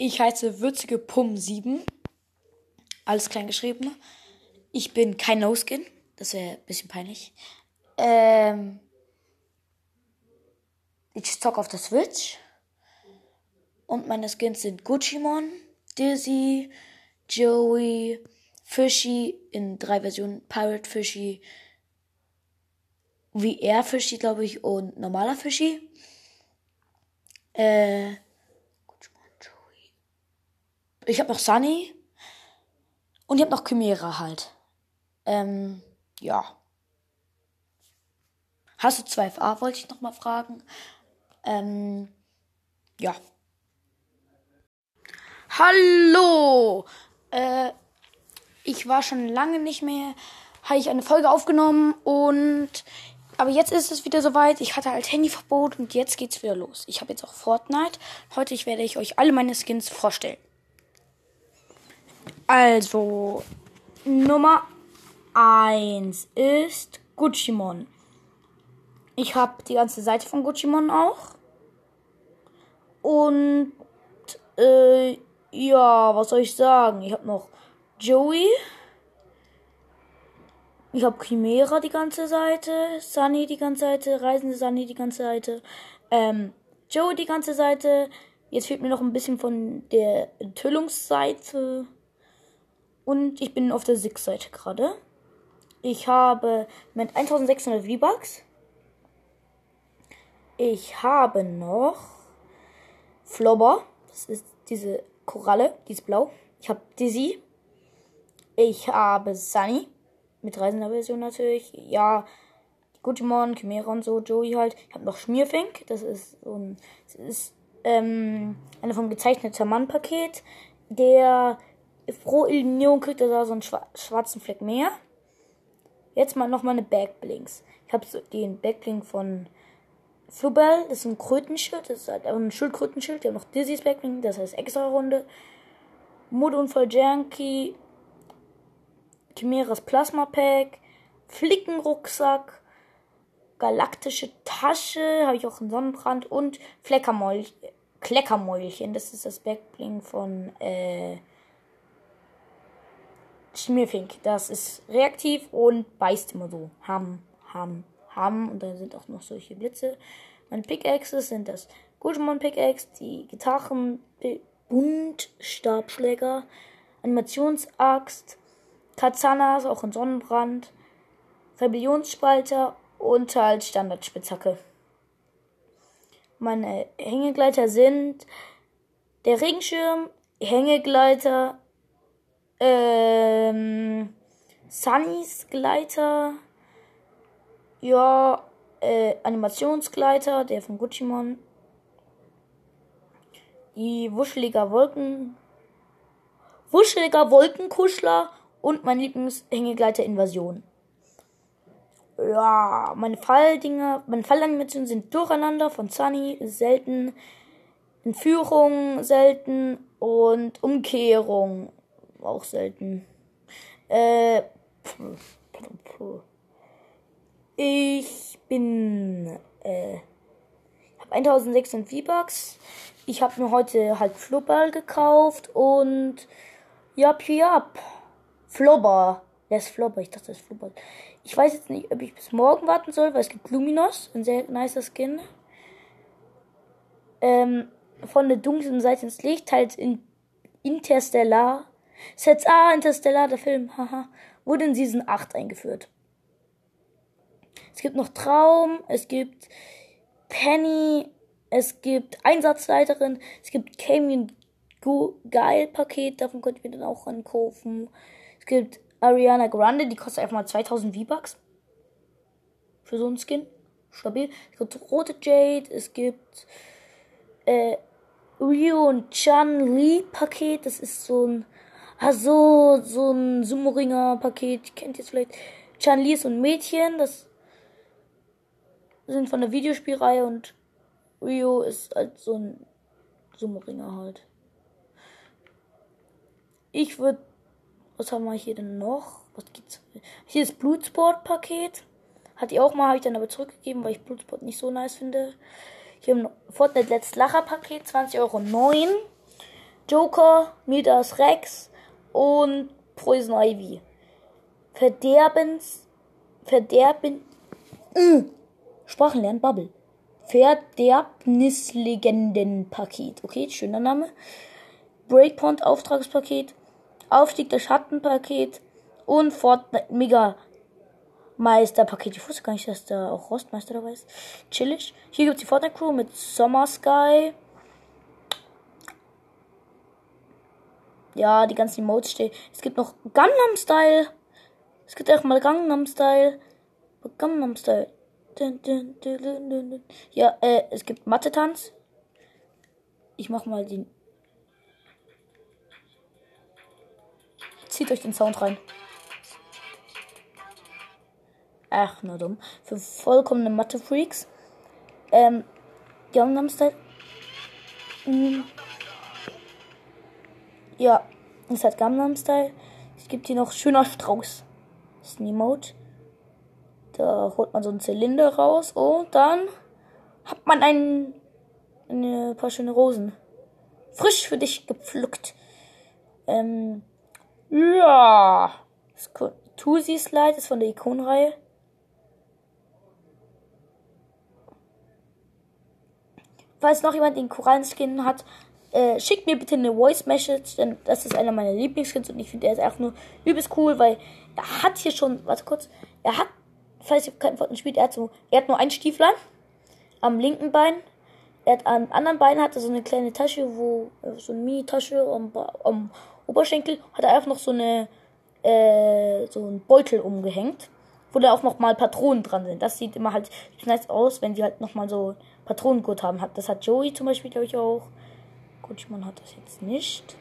Ich heiße Würzige Pum 7. Alles klein geschrieben. Ich bin kein No-Skin. Das wäre ein bisschen peinlich. Ähm, ich zock auf der Switch. Und meine Skins sind Gucci-Mon, Dizzy, Joey, Fishy in drei Versionen. Pirate Fishy, VR Fishy, glaube ich, und normaler Fishy. Äh, ich habe noch Sunny. Und ich habe noch Chimera halt. Ähm, ja. Hast du 2FA, wollte ich noch mal fragen. Ähm, ja. Hallo! Äh, ich war schon lange nicht mehr, habe ich eine Folge aufgenommen und aber jetzt ist es wieder soweit. Ich hatte halt Handyverbot und jetzt geht's wieder los. Ich habe jetzt auch Fortnite. Heute werde ich euch alle meine Skins vorstellen. Also, Nummer 1 ist Gucci-Mon. Ich habe die ganze Seite von Gucci-Mon auch. Und, äh, ja, was soll ich sagen? Ich habe noch Joey. Ich habe Chimera die ganze Seite, Sunny die ganze Seite, Reisende Sunny die ganze Seite, ähm, Joey die ganze Seite. Jetzt fehlt mir noch ein bisschen von der Enthüllungsseite. Und ich bin auf der Six-Seite gerade. Ich habe mit 1600 V-Bucks. Ich habe noch Flobber. Das ist diese Koralle, die ist blau. Ich habe Dizzy. Ich habe Sunny. Mit reisender Version natürlich. Ja, Gutimon, Chimera und so, Joey halt. Ich habe noch Schmierfink. Das ist so ein. Das ist ähm, eine vom gezeichneten Mann-Paket. Der pro Eliminierung kriegt er da so einen schwarzen Fleck mehr. Jetzt mal nochmal eine Backblinks. Ich habe so den Backblink von Flubel, das ist ein Krötenschild, das ist halt ein Schildkrötenschild. Wir haben noch Dizzy's Backblink, das heißt extra Runde. Modunfall Janky, Chimeras Plasma Pack, Flickenrucksack, galaktische Tasche, habe ich auch einen Sonnenbrand und Fleckermäulchen, Kleckermäulchen, das ist das Backblink von äh, Schmierfink. Das ist reaktiv und beißt immer so. Ham, ham, ham. Und da sind auch noch solche Blitze. Meine Pickaxes sind das Gutschmann Pickaxe, die Gitarren, Buntstabschläger, Animationsaxt, Katsanas, auch in Sonnenbrand, Rebellionsspalter und halt Standardspitzhacke. Meine Hängegleiter sind der Regenschirm, Hängegleiter, ähm, Sunnys Gleiter. Ja, äh, Animationsgleiter, der von Gucci-Mon. Die wuscheliger Wolken. Wuscheliger Wolkenkuschler und mein Lieblingshängegleiter Invasion. Ja, meine Falldinger, meine Fallanimationen sind durcheinander von Sunny, selten. Entführung selten und Umkehrung auch selten. Äh, ich bin, äh, habe 1600 V-Bucks. Ich habe mir heute halt Flubber gekauft und jap, jap. Flobber. Der ist Flobber. Ich dachte, das ist Flubber. Ich weiß jetzt nicht, ob ich bis morgen warten soll, weil es gibt Luminos. Ein sehr nicer Skin. Ähm, von der dunklen Seite ins Licht, halt in Interstellar. Sets A, Interstellar, der Film, haha, wurde in Season 8 eingeführt. Es gibt noch Traum, es gibt Penny, es gibt Einsatzleiterin, es gibt Camion Geil Paket, davon könnt ihr dann auch ankaufen. Es gibt Ariana Grande, die kostet einfach mal 2000 V-Bucks. Für so einen Skin. Stabil. Es gibt Rote Jade, es gibt äh, Ryu und Chan Li Paket, das ist so ein Ah, so, so ein Sumo-Ringer-Paket. Kennt ihr es vielleicht? Chan-Li ist ein Mädchen. Das sind von der Videospielreihe und Rio ist halt so ein Sumo-Ringer halt. Ich würde. Was haben wir hier denn noch? Was gibt's? Hier ist Blutsport-Paket. Hatte ich auch mal, habe ich dann aber zurückgegeben, weil ich Blutsport nicht so nice finde. Hier haben Fortnite Let's Lacher Paket, 20,09 Euro. Joker, Midas Rex und Poison Ivy. Verderbens. Verderben. Äh, Sprachenlernen, Bubble. Verderbnislegenden-Paket. Okay, schöner Name. Breakpoint Auftragspaket. Aufstieg der Schattenpaket. Und Fortnite Mega Meisterpaket. Ich wusste gar nicht, dass da auch Rostmeister dabei ist. Chillig. Hier gibt es die Fortnite Crew mit Summer Sky. Ja, die ganzen Emotes stehen. Es gibt noch Gangnam Style. Es gibt auch mal Gangnam Style. Gangnam Style. Ja, äh, es gibt Mathe-Tanz. Ich mach mal den. Zieht euch den Sound rein. Ach, nur dumm. Für vollkommene Mathe-Freaks. Ähm, Gangnam Style. Mhm. Ja, es hat Gangnam Style. Es gibt hier noch schöner Strauß. Das ist ein Emote. Da holt man so einen Zylinder raus und dann hat man ein, ein paar schöne Rosen. Frisch für dich gepflückt. Ähm, ja. Tusi Slide ist von der Ikonreihe. Falls noch jemand den Korallenskin hat, äh, schickt mir bitte eine Voice Message, denn das ist einer meiner Lieblingskins und ich finde, er ist einfach nur übelst cool, weil er hat hier schon, warte kurz, er hat, falls ihr kein Fortnite spielt, er hat so, er hat nur ein Stieflein am linken Bein, er hat am anderen Bein hat er so eine kleine Tasche, wo, äh, so eine Mini-Tasche am, am Oberschenkel, hat er einfach noch so eine, äh, so einen Beutel umgehängt, wo da auch noch mal Patronen dran sind. Das sieht immer halt nice aus, wenn sie halt noch mal so Patronengurt haben. Das hat Joey zum Beispiel, glaube ich, auch. Kutschmann hat das jetzt nicht.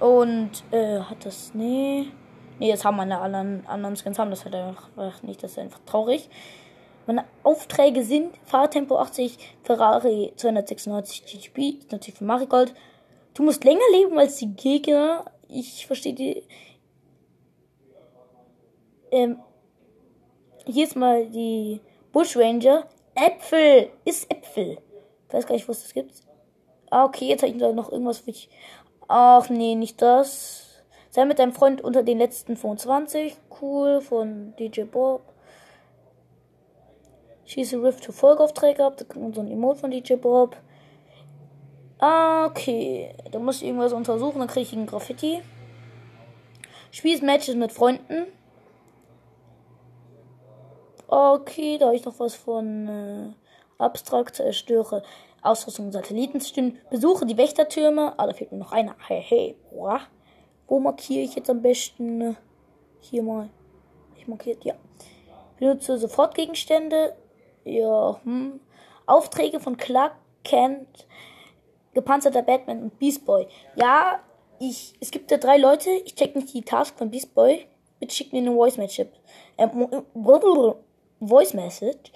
Und äh, hat das. Nee. Nee, jetzt haben meine anderen, anderen Skins haben das halt einfach nicht. Das ist einfach traurig. Meine Aufträge sind Fahrtempo 80, Ferrari 296 GTB, natürlich für Marigold. Du musst länger leben als die Gegner. Ich verstehe die. Ähm, hier ist mal die Bushranger. Äpfel ist Äpfel. Ich weiß gar nicht, was das gibt. Ah, okay, jetzt habe ich da noch irgendwas für dich. Ach nee, nicht das. Sei mit deinem Freund unter den letzten 25. Cool, von DJ Bob. Schieße Rift to Folgeaufträge ab. Da kommt so ein Emote von DJ Bob. Ah, okay. Da muss ich irgendwas untersuchen, dann kriege ich ein Graffiti. Spielst Matches mit Freunden. Okay, da habe ich noch was von äh, Abstrakt zerstöre. Ausrüstung Satellitenstimmen. Besuche die Wächtertürme. Ah, da fehlt mir noch einer. Hey, hey. Boah. Wo markiere ich jetzt am besten? Hier mal. Ich markiert, ja. Benutze Sofortgegenstände. Ja, hm. Aufträge von Clark Kent, gepanzerter Batman und Beast Boy. Ja, ich, es gibt da drei Leute. Ich check nicht die Task von Beast Boy. Bitte schick mir eine Voice Message. Ähm, Voice Message.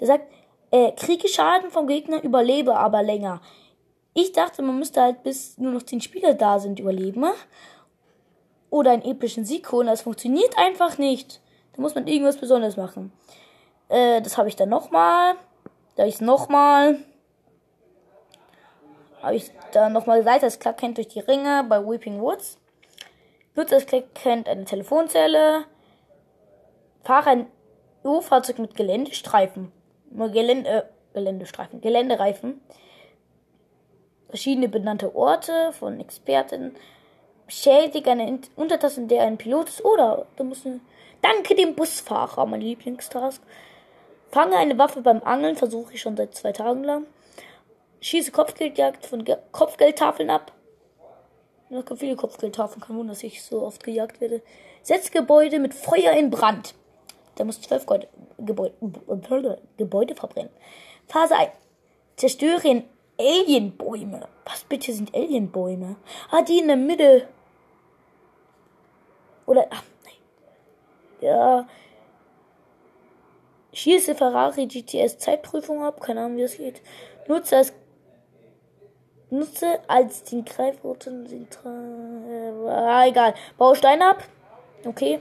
Der sagt, äh, kriege Schaden vom Gegner, überlebe aber länger. Ich dachte, man müsste halt bis nur noch 10 Spieler da sind überleben. Oder einen epischen Sieg holen. Das funktioniert einfach nicht. Da muss man irgendwas Besonderes machen. Äh, das habe ich dann nochmal. Da habe ich es nochmal. Habe ich dann nochmal gesagt, das Clark kennt durch die Ringe bei Weeping Woods. Nutzt das Clark kennt eine Telefonzelle. Fahre ein U-Fahrzeug mit Geländestreifen. Gelände, äh, Geländestreifen, Geländereifen. Verschiedene benannte Orte von Experten. Beschädige eine Untertasse, in der ein Pilot ist. Oder du musst Danke dem Busfahrer, mein Lieblingstask. Fange eine Waffe beim Angeln, versuche ich schon seit zwei Tagen lang. Schieße Kopfgeldjagd von Ge Kopfgeldtafeln ab. Noch viele Kopfgeldtafeln, kein Wunder, dass ich so oft gejagt werde. Setz Gebäude mit Feuer in Brand. Da muss zwölf Gebäude, Gebäude verbrennen. Phase 1. Zerstören Alienbäume. Was bitte sind Alienbäume? Ah, die in der Mitte. Oder, ach, nein. Ja. Schieße Ferrari GTS Zeitprüfung ab. Keine Ahnung, wie das geht. Nutze als Nutze als den Greifroten. Äh, ah, egal. Bausteine ab. Okay.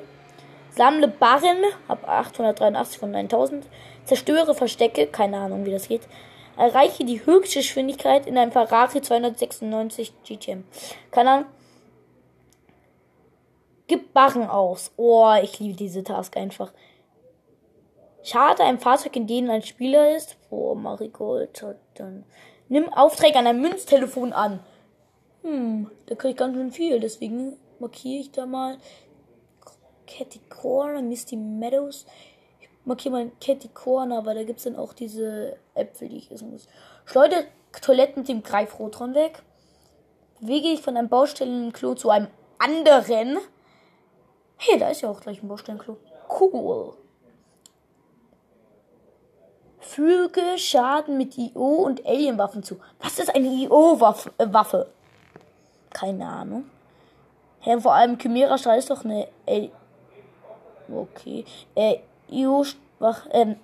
Sammle Barren ab 883 von 9000. Zerstöre Verstecke, keine Ahnung, wie das geht. Erreiche die höchste Geschwindigkeit in einem Ferrari 296 GTM. Keine Ahnung. Gib Barren aus. Oh, ich liebe diese Task einfach. Schade ein Fahrzeug, in dem ein Spieler ist. Oh, Marigold. Dann nimm Aufträge an einem Münztelefon an. Hm, da kriege ich ganz schön viel. Deswegen markiere ich da mal Catty Corner, Misty Meadows. Ich markiere mal Catty Corner, weil da gibt es dann auch diese Äpfel, die ich essen muss. Schleudere Toiletten mit dem Greifrotron weg. Bewege ich von einem Baustellenklo zu einem anderen. Hey, da ist ja auch gleich ein Baustellenklo. Cool. Füge Schaden mit IO und Alienwaffen zu. Was ist eine IO-Waffe? Äh, Keine Ahnung. Hä, vor allem Chimera Strahl ist doch eine Okay. Äh, IO ähm,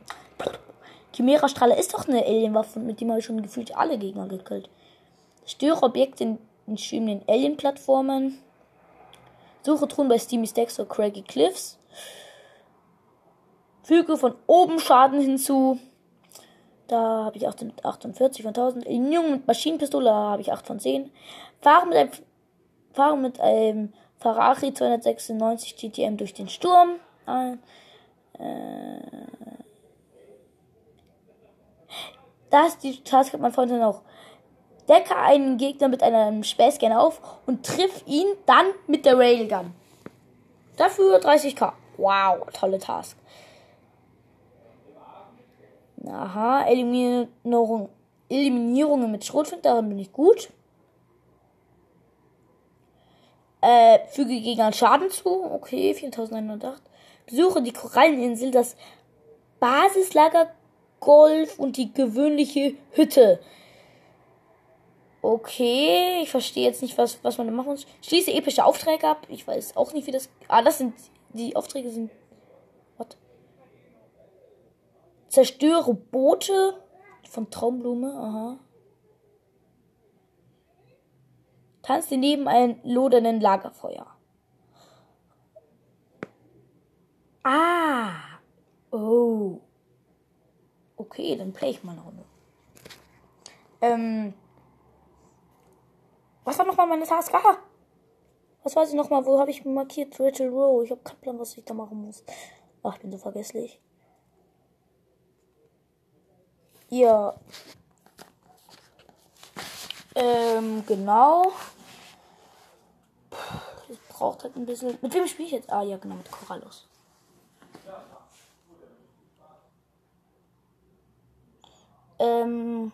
Chimera Strahler ist doch eine Alienwaffe, mit dem habe ich schon gefühlt alle Gegner gekillt. Störe Objekte in, in schwimmenden Alien-Plattformen. Suche Truhen bei Steamy Stacks oder Craggy Cliffs. Füge von oben Schaden hinzu. Da habe ich 48 von 1000. Eliminierung mit Maschinenpistole habe ich 8 von 10. Fahre mit einem, fahre mit einem Ferrari 296 GTM durch den Sturm. Äh, das die Task hat mein Freund dann auch. Decke einen Gegner mit einem Späßgen auf und triff ihn dann mit der Railgun. Dafür 30k. Wow, tolle Task. Aha, Eliminierung, Eliminierungen mit Schrotflint, darin bin ich gut. Äh, füge Gegnern Schaden zu. Okay, 4108. Besuche die Koralleninsel, das Basislager Golf und die gewöhnliche Hütte. Okay, ich verstehe jetzt nicht, was, was man da machen muss. Schließe epische Aufträge ab. Ich weiß auch nicht, wie das. Ah, das sind. Die Aufträge sind. What? Zerstöre Boote von Traumblume. Aha. Tanzte neben einem lodernden Lagerfeuer. Ah. Oh. Okay, dann play ich mal eine Runde. Ähm. Was war nochmal meine Task? Aha. Was weiß ich nochmal? Wo habe ich markiert? Rachel Rowe. Ich habe keinen Plan, was ich da machen muss. Ach, ich bin so vergesslich. Ja. Ähm, genau. Das braucht halt ein bisschen. Mit wem spiele ich jetzt? Ah, ja, genau, mit Corallus. Ähm.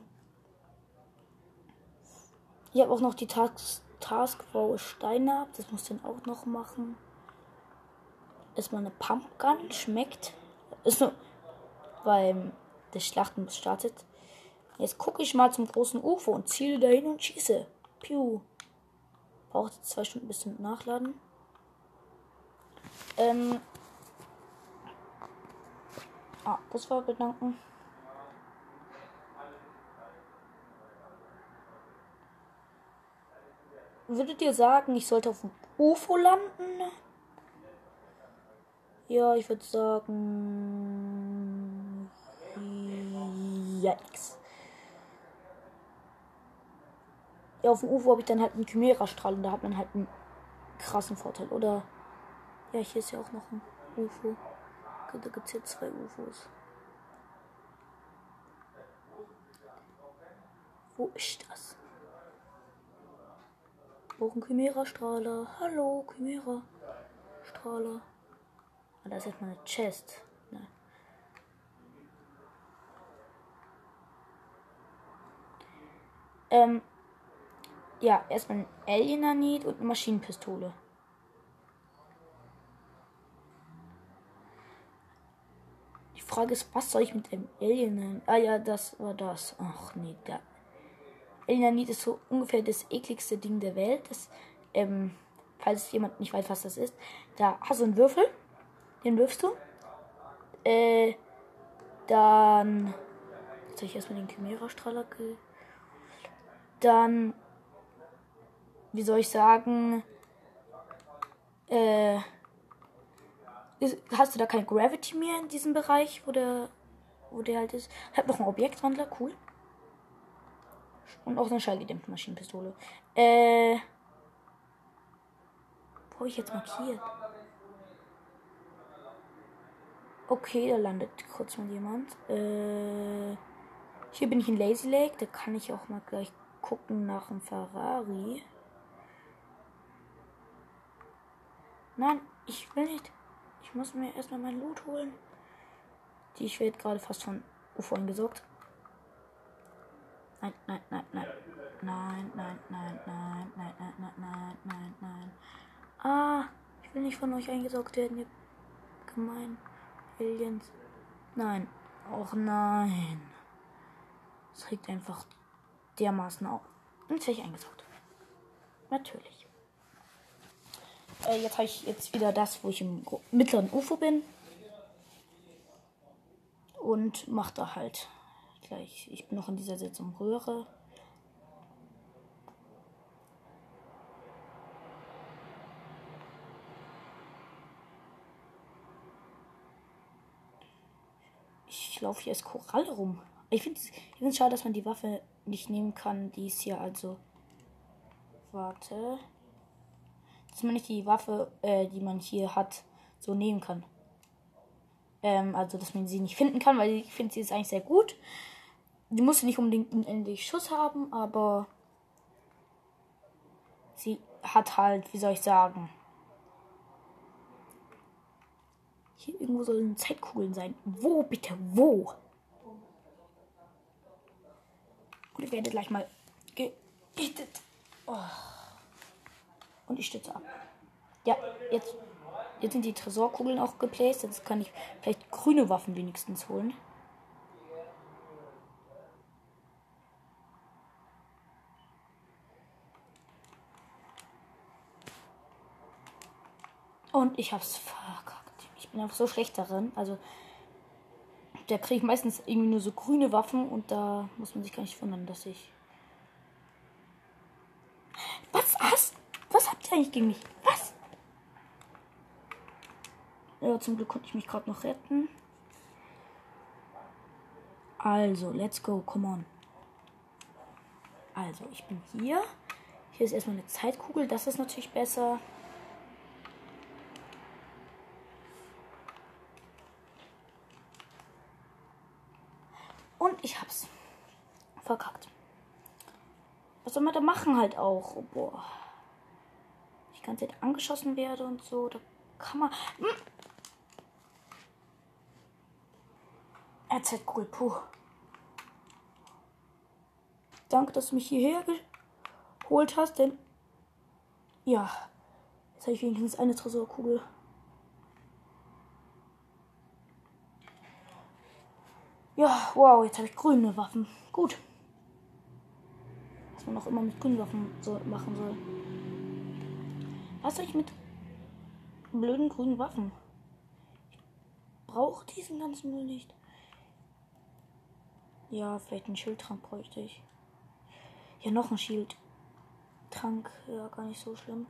Ich habe auch noch die Task, Task Steine ab. Das muss ich dann auch noch machen. Erstmal eine Pumpgun. Schmeckt. Ist nur beim der Schlachten startet. Jetzt gucke ich mal zum großen UFO und ziele dahin und schieße. Piu. Braucht zwei Stunden bis zum Nachladen. Ähm. Ah, das war bedanken. Würdet ihr sagen, ich sollte auf dem UFO landen? Ja, ich würde sagen. Yikes. Ja, auf dem UFO habe ich dann halt einen Chimera-Strahl und da hat man halt einen krassen Vorteil. Oder. Ja, hier ist ja auch noch ein UFO. Da gibt es hier zwei UFOs. Wo ist das? Auch ein Chimera-Strahler. Hallo, Chimera-Strahler. Ah, da ist jetzt mal Chest. Ne. Ähm, ja, erstmal ein Alienanit und eine Maschinenpistole. Die Frage ist, was soll ich mit dem Alien? Ah ja, das war das. Ach nee, der Elinanit ist so ungefähr das ekligste Ding der Welt. Das, ähm, falls jemand nicht weiß, was das ist. Da hast du einen Würfel. Den wirfst du. Äh, dann. Jetzt habe ich erstmal den Chimera-Strahler ge. Dann. Wie soll ich sagen? Äh. hast du da kein Gravity mehr in diesem Bereich, wo der, wo der halt ist? Hat noch ein Objektwandler, cool. Und auch eine schallgedämpfte Maschinenpistole. Äh. Wo habe ich jetzt markiert? Okay, da landet kurz mal jemand. Äh, hier bin ich in Lazy Lake. Da kann ich auch mal gleich gucken nach einem Ferrari. Nein, ich will nicht. Ich muss mir erstmal mein Loot holen. Die ich werde gerade fast von UFO eingesaugt. Nein, nein, nein, nein. Nein, nein, nein, nein, nein, nein, nein, nein, nein, nein. Ah, ich will nicht von euch eingesaugt werden, ihr gemein. Aliens. Nein. Och nein. Es regt einfach dermaßen auf. Und jetzt werde ich eingesaugt. Natürlich. Äh, jetzt habe ich jetzt wieder das, wo ich im mittleren UFO bin. Und mache da halt gleich. Ich bin noch in dieser Sitzung Röhre. Ich laufe hier als Koralle rum. Ich finde es schade, dass man die Waffe nicht nehmen kann. Die ist hier also. Warte. Dass man nicht die Waffe, äh, die man hier hat, so nehmen kann. Ähm, also, dass man sie nicht finden kann, weil ich finde, sie ist eigentlich sehr gut. Die muss nicht unbedingt unendlich Schuss haben, aber sie hat halt, wie soll ich sagen, hier irgendwo sollen Zeitkugeln sein. Wo bitte? Wo? Gut, ich werde gleich mal gehittet. Oh. Und ich stütze ab. Ja, jetzt Jetzt sind die Tresorkugeln auch geplaced. Jetzt kann ich vielleicht grüne Waffen wenigstens holen. Und ich hab's verkackt. Ich bin einfach so schlecht darin. Also, da kriege ich meistens irgendwie nur so grüne Waffen und da muss man sich gar nicht wundern, dass ich. Was? Was? Was habt ihr eigentlich gegen mich? Was? Ja, zum Glück konnte ich mich gerade noch retten. Also, let's go, come on. Also, ich bin hier. Hier ist erstmal eine Zeitkugel, das ist natürlich besser. Und ich hab's verkackt. Was soll man da machen halt auch? Oh, boah. Ich die ganze Zeit angeschossen werde und so. Da kann man. Hm. RZ cool, puh. Danke, dass du mich hierher geholt hast, denn. Ja. Jetzt habe ich wenigstens eine Tresorkugel. Ja, wow, jetzt habe ich grüne Waffen. Gut. Was man auch immer mit grünen Waffen so machen soll. Was soll ich mit blöden grünen Waffen? Ich brauche diesen ganzen Müll nicht. Ja, vielleicht einen Schildtrank bräuchte ich. Ja, noch ein Schildtrank. Ja, gar nicht so schlimm.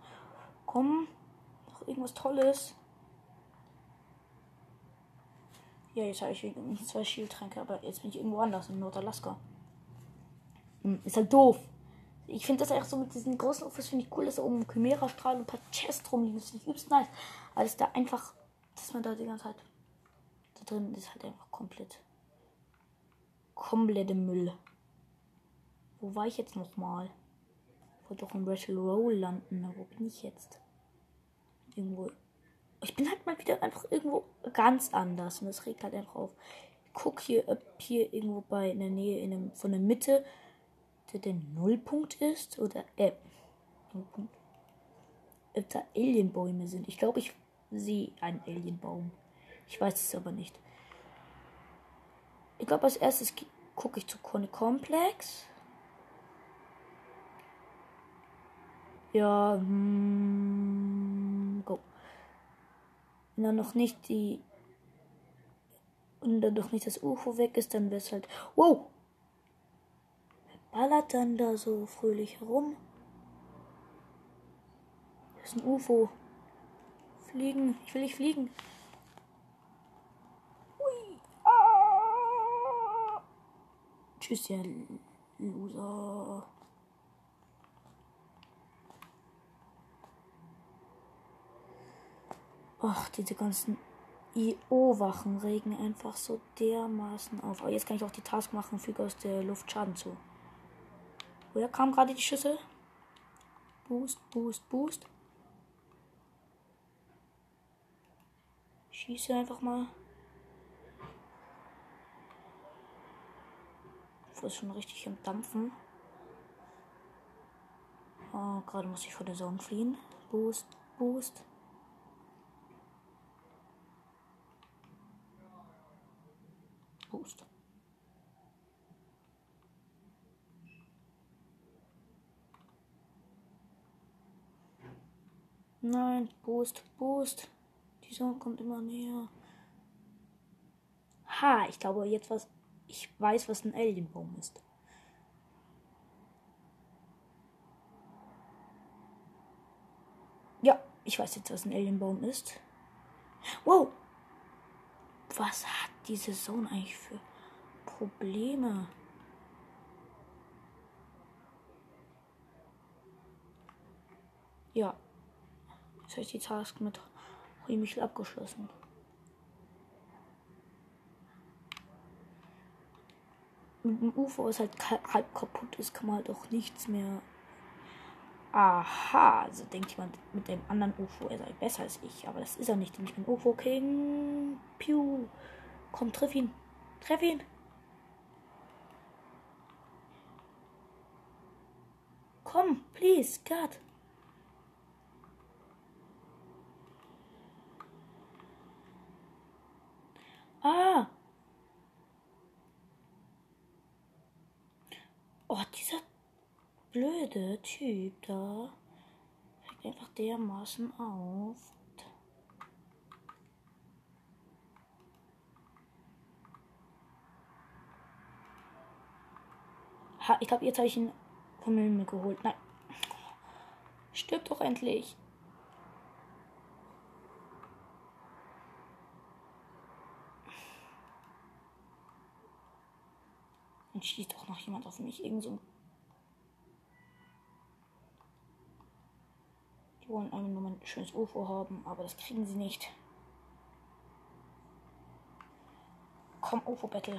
Komm, noch irgendwas Tolles. Ja, jetzt habe ich zwei Schildtränke, aber jetzt bin ich irgendwo anders in Nordalaska. Hm, ist halt doof. Ich finde das einfach so mit diesen großen Ufos finde ich cool, dass da oben Chimera-Strahl und ein paar Chests rumliegen. Das finde ich übelst nice. Alles da einfach, dass man da die ganze Zeit da drin ist halt einfach komplett komplette Müll. Wo war ich jetzt nochmal? Ich wollte doch in Rattle Roll landen. Wo bin ich jetzt? Irgendwo. Ich bin halt mal wieder einfach irgendwo ganz anders. Und das regt halt einfach auf. Ich guck hier, ob hier irgendwo bei in der Nähe in dem, von der Mitte der, der Nullpunkt ist. Oder, äh, Nullpunkt. Ob da Alienbäume sind. Ich glaube, ich sehe einen Alienbaum. Ich weiß es aber nicht. Ich glaube, als erstes gucke ich zu Kone Komplex. Ja, hm, go. Wenn dann noch nicht die. Und dann noch nicht das UFO weg ist, dann wäre es halt. Wow! Ballert dann da so fröhlich herum? Das ist ein UFO. Fliegen. Ich will nicht fliegen. Tschüss, ihr Loser. Ach, diese ganzen IO-Wachen regen einfach so dermaßen auf. Aber jetzt kann ich auch die Task machen, füge aus der Luft Schaden zu. Woher kamen gerade die Schüsse? Boost, Boost, Boost. Schieße einfach mal. Fuß ist schon richtig am Dampfen. Oh, gerade muss ich vor der Sonne fliehen. Boost, Boost. Boost. Nein, Boost, Boost. Die Sonne kommt immer näher. Ha, ich glaube jetzt was. Ich weiß, was ein Alienbaum ist. Ja, ich weiß jetzt, was ein Alienbaum ist. Wow! Was hat diese Zone eigentlich für Probleme? Ja. Jetzt habe ich die Task mit Remichel abgeschlossen. Mit dem UFO ist halt halb kaputt ist, kann man halt auch nichts mehr. Aha, also denkt jemand mit dem anderen UFO, er sei besser als ich, aber das ist er nicht, denn ich bin UFO King. Piu. Komm, triff ihn. Treff ihn. Komm, please, God. Ah. Oh, dieser blöde Typ da fängt einfach dermaßen auf. Ha, ich glaube, jetzt habe ich ihn vom Himmel geholt. Nein. Stirb doch endlich. Schießt doch noch jemand auf mich. Irgend so ein Die wollen einfach nur ein schönes UFO haben, aber das kriegen sie nicht. Komm, UFO-Battle.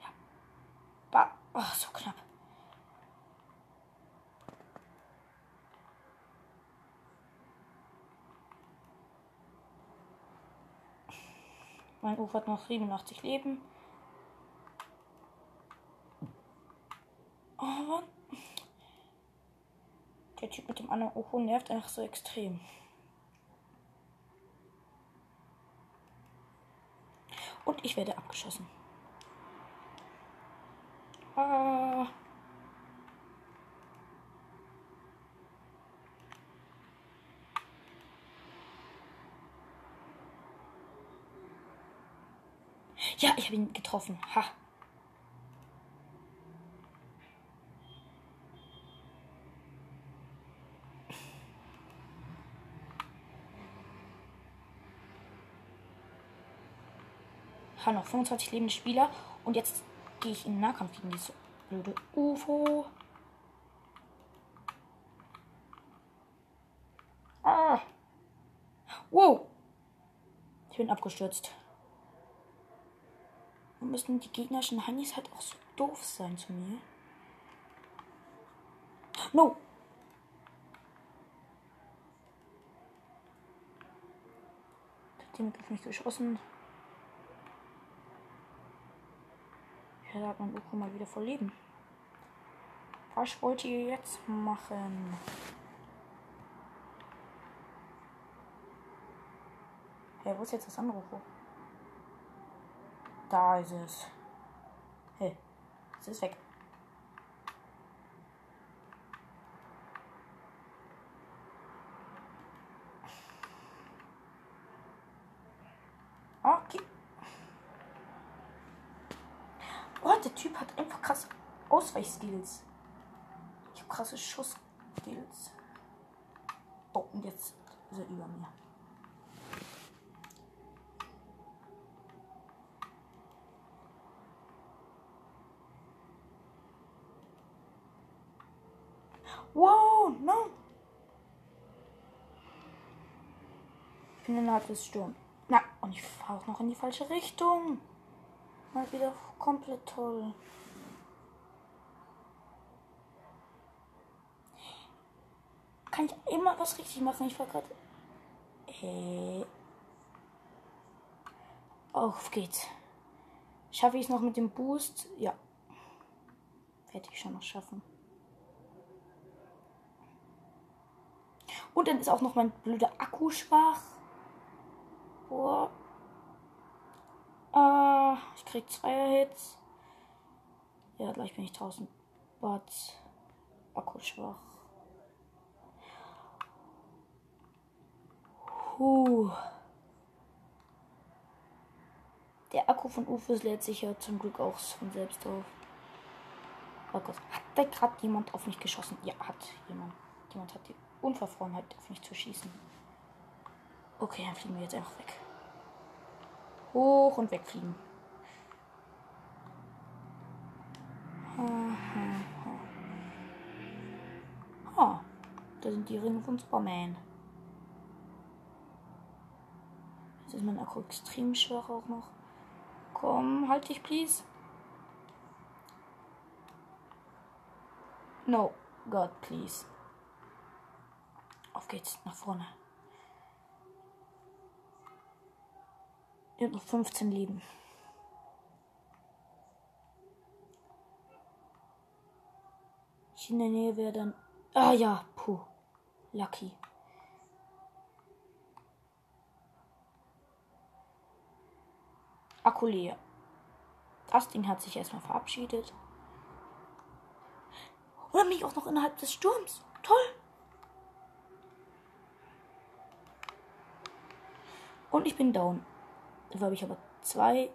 Ja. Ba oh, so knapp. Mein UFO hat noch 87 Leben. Oh, der Typ mit dem anderen UFO nervt einfach so extrem. Und ich werde abgeschossen. Ah. Ja, ich habe ihn getroffen. Ha. Ha, noch 25 lebende Spieler. Und jetzt gehe ich in Nahkampf gegen diese blöde UFO. Ah. Wow. Ich bin abgestürzt. Und müssen die gegnerischen Hannis halt auch so doof sein zu mir. No. Der Team hat mich geschossen. Ja, da hat man Uko mal wieder voll Leben. Was wollt ihr jetzt machen? Hey, wo ist jetzt das andere Ufo? Da ist es. Hey, es ist weg. Okay. Oh, der Typ hat einfach krass Ausweichskills. Ich habe krasse Schussskills. Oh, und jetzt ist er über mir. Wow, no. Bin innerhalb des Sturms. Na, und ich fahre auch noch in die falsche Richtung. Mal wieder komplett toll. Kann ich immer was richtig machen? Ich war gerade. Hey. Auf geht's. Schaffe ich es noch mit dem Boost? Ja. Werde ich schon noch schaffen. Und dann ist auch noch mein blöder Akku schwach. Boah. Äh, ich krieg zwei Hits. Ja, gleich bin ich 1000 Watt. Akku schwach. Huh. Der Akku von Ufos lädt sich ja zum Glück auch von selbst auf. Oh Gott, hat da gerade jemand auf mich geschossen? Ja, hat jemand. Jemand hat die Unverfrorenheit, auf mich zu schießen. Okay, dann fliegen wir jetzt einfach weg. Hoch und wegfliegen. Oh, Ringe von Superman. Jetzt ist mein Akku extrem schwach auch noch. Komm, halt dich, please. No, God, please. Auf geht's, nach vorne. Ihr habt noch 15 Leben. Ich in der Nähe wäre dann. Ah ja, puh. Lucky. Akku leer. Ding hat sich erstmal verabschiedet. Oder mich auch noch innerhalb des Sturms. Toll. Und ich bin down. Dafür habe ich aber zwei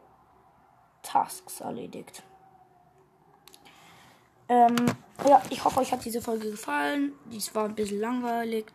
Tasks erledigt. Ähm, ja, ich hoffe, euch hat diese Folge gefallen. Dies war ein bisschen langweilig.